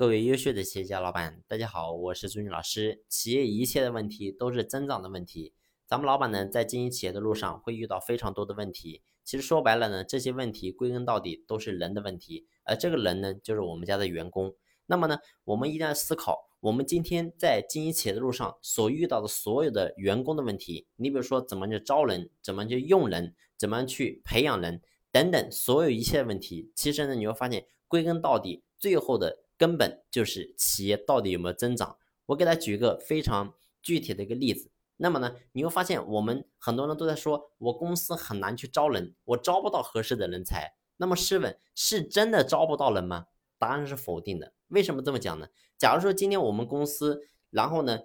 各位优秀的企业家老板，大家好，我是朱军老师。企业一切的问题都是增长的问题。咱们老板呢，在经营企业的路上会遇到非常多的问题。其实说白了呢，这些问题归根到底都是人的问题，而这个人呢，就是我们家的员工。那么呢，我们一定要思考，我们今天在经营企业的路上所遇到的所有的员工的问题。你比如说，怎么去招人，怎么去用人，怎么去培养人，等等，所有一切问题，其实呢，你会发现，归根到底，最后的。根本就是企业到底有没有增长。我给大家举一个非常具体的一个例子。那么呢，你会发现我们很多人都在说，我公司很难去招人，我招不到合适的人才。那么试问，是真的招不到人吗？答案是否定的。为什么这么讲呢？假如说今天我们公司，然后呢，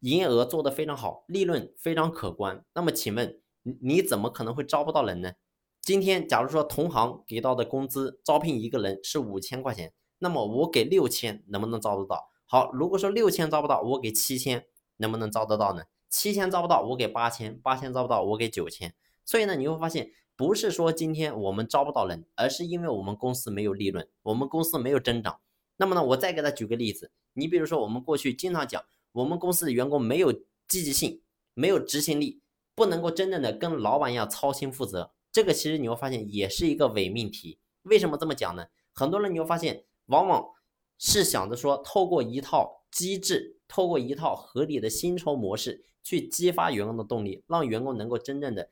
营业额做得非常好，利润非常可观，那么请问你你怎么可能会招不到人呢？今天假如说同行给到的工资，招聘一个人是五千块钱。那么我给六千能不能招得到？好，如果说六千招不到，我给七千能不能招得到呢？七千招不到，我给八千，八千招不到，我给九千。所以呢，你会发现，不是说今天我们招不到人，而是因为我们公司没有利润，我们公司没有增长。那么呢，我再给他举个例子，你比如说我们过去经常讲，我们公司的员工没有积极性，没有执行力，不能够真正的跟老板一样操心负责。这个其实你会发现也是一个伪命题。为什么这么讲呢？很多人你会发现。往往是想着说，透过一套机制，透过一套合理的薪酬模式，去激发员工的动力，让员工能够真正的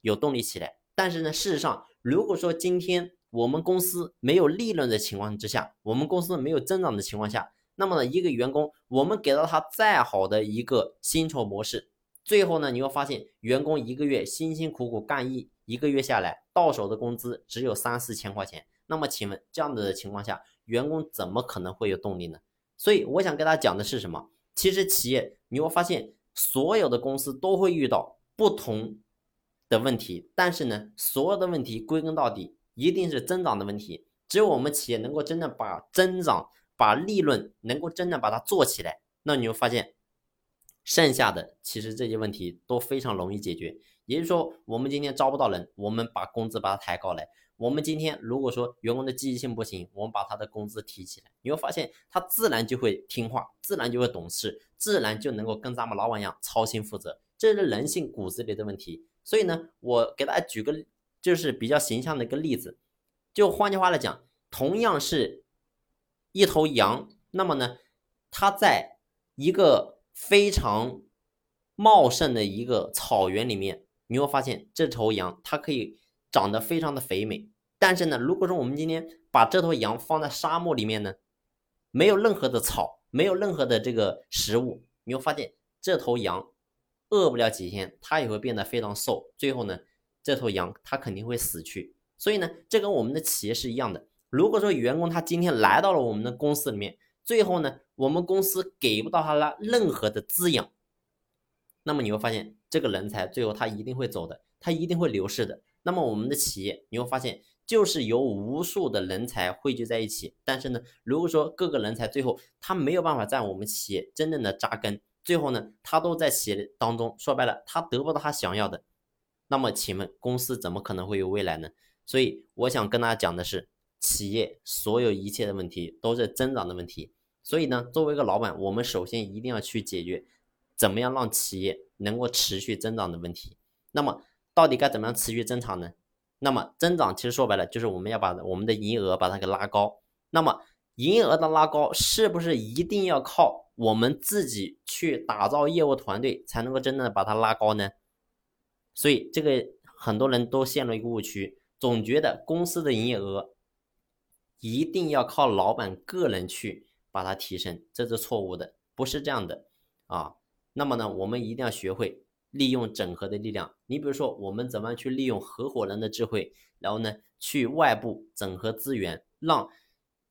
有动力起来。但是呢，事实上，如果说今天我们公司没有利润的情况之下，我们公司没有增长的情况下，那么呢，一个员工，我们给到他再好的一个薪酬模式，最后呢，你会发现，员工一个月辛辛苦苦干一一个月下来，到手的工资只有三四千块钱。那么，请问这样的情况下，员工怎么可能会有动力呢？所以我想跟大家讲的是什么？其实企业你会发现，所有的公司都会遇到不同的问题，但是呢，所有的问题归根到底一定是增长的问题。只有我们企业能够真正把增长、把利润能够真正把它做起来，那你会发现，剩下的其实这些问题都非常容易解决。也就是说，我们今天招不到人，我们把工资把它抬高来。我们今天如果说员工的积极性不行，我们把他的工资提起来，你会发现他自然就会听话，自然就会懂事，自然就能够跟咱们老板一样操心负责，这是人性骨子里的问题。所以呢，我给大家举个就是比较形象的一个例子，就换句话来讲，同样是一头羊，那么呢，它在一个非常茂盛的一个草原里面，你会发现这头羊它可以。长得非常的肥美，但是呢，如果说我们今天把这头羊放在沙漠里面呢，没有任何的草，没有任何的这个食物，你会发现这头羊饿不了几天，它也会变得非常瘦，最后呢，这头羊它肯定会死去。所以呢，这跟我们的企业是一样的。如果说员工他今天来到了我们的公司里面，最后呢，我们公司给不到他了任何的滋养，那么你会发现这个人才最后他一定会走的，他一定会流逝的。那么我们的企业你会发现，就是由无数的人才汇聚在一起，但是呢，如果说各个人才最后他没有办法在我们企业真正的扎根，最后呢，他都在企业当中，说白了，他得不到他想要的，那么请问公司怎么可能会有未来呢？所以我想跟大家讲的是，企业所有一切的问题都是增长的问题，所以呢，作为一个老板，我们首先一定要去解决怎么样让企业能够持续增长的问题，那么。到底该怎么样持续增长呢？那么增长其实说白了就是我们要把我们的营业额把它给拉高。那么营业额的拉高是不是一定要靠我们自己去打造业务团队才能够真正的把它拉高呢？所以这个很多人都陷入一个误区，总觉得公司的营业额一定要靠老板个人去把它提升，这是错误的，不是这样的啊。那么呢，我们一定要学会。利用整合的力量，你比如说，我们怎么样去利用合伙人的智慧，然后呢，去外部整合资源，让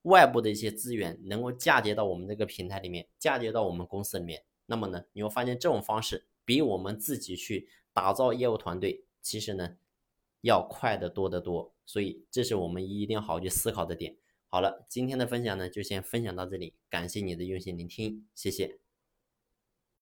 外部的一些资源能够嫁接到我们这个平台里面，嫁接到我们公司里面。那么呢，你会发现这种方式比我们自己去打造业务团队，其实呢要快得多得多。所以，这是我们一定要好好去思考的点。好了，今天的分享呢就先分享到这里，感谢你的用心聆听，谢谢。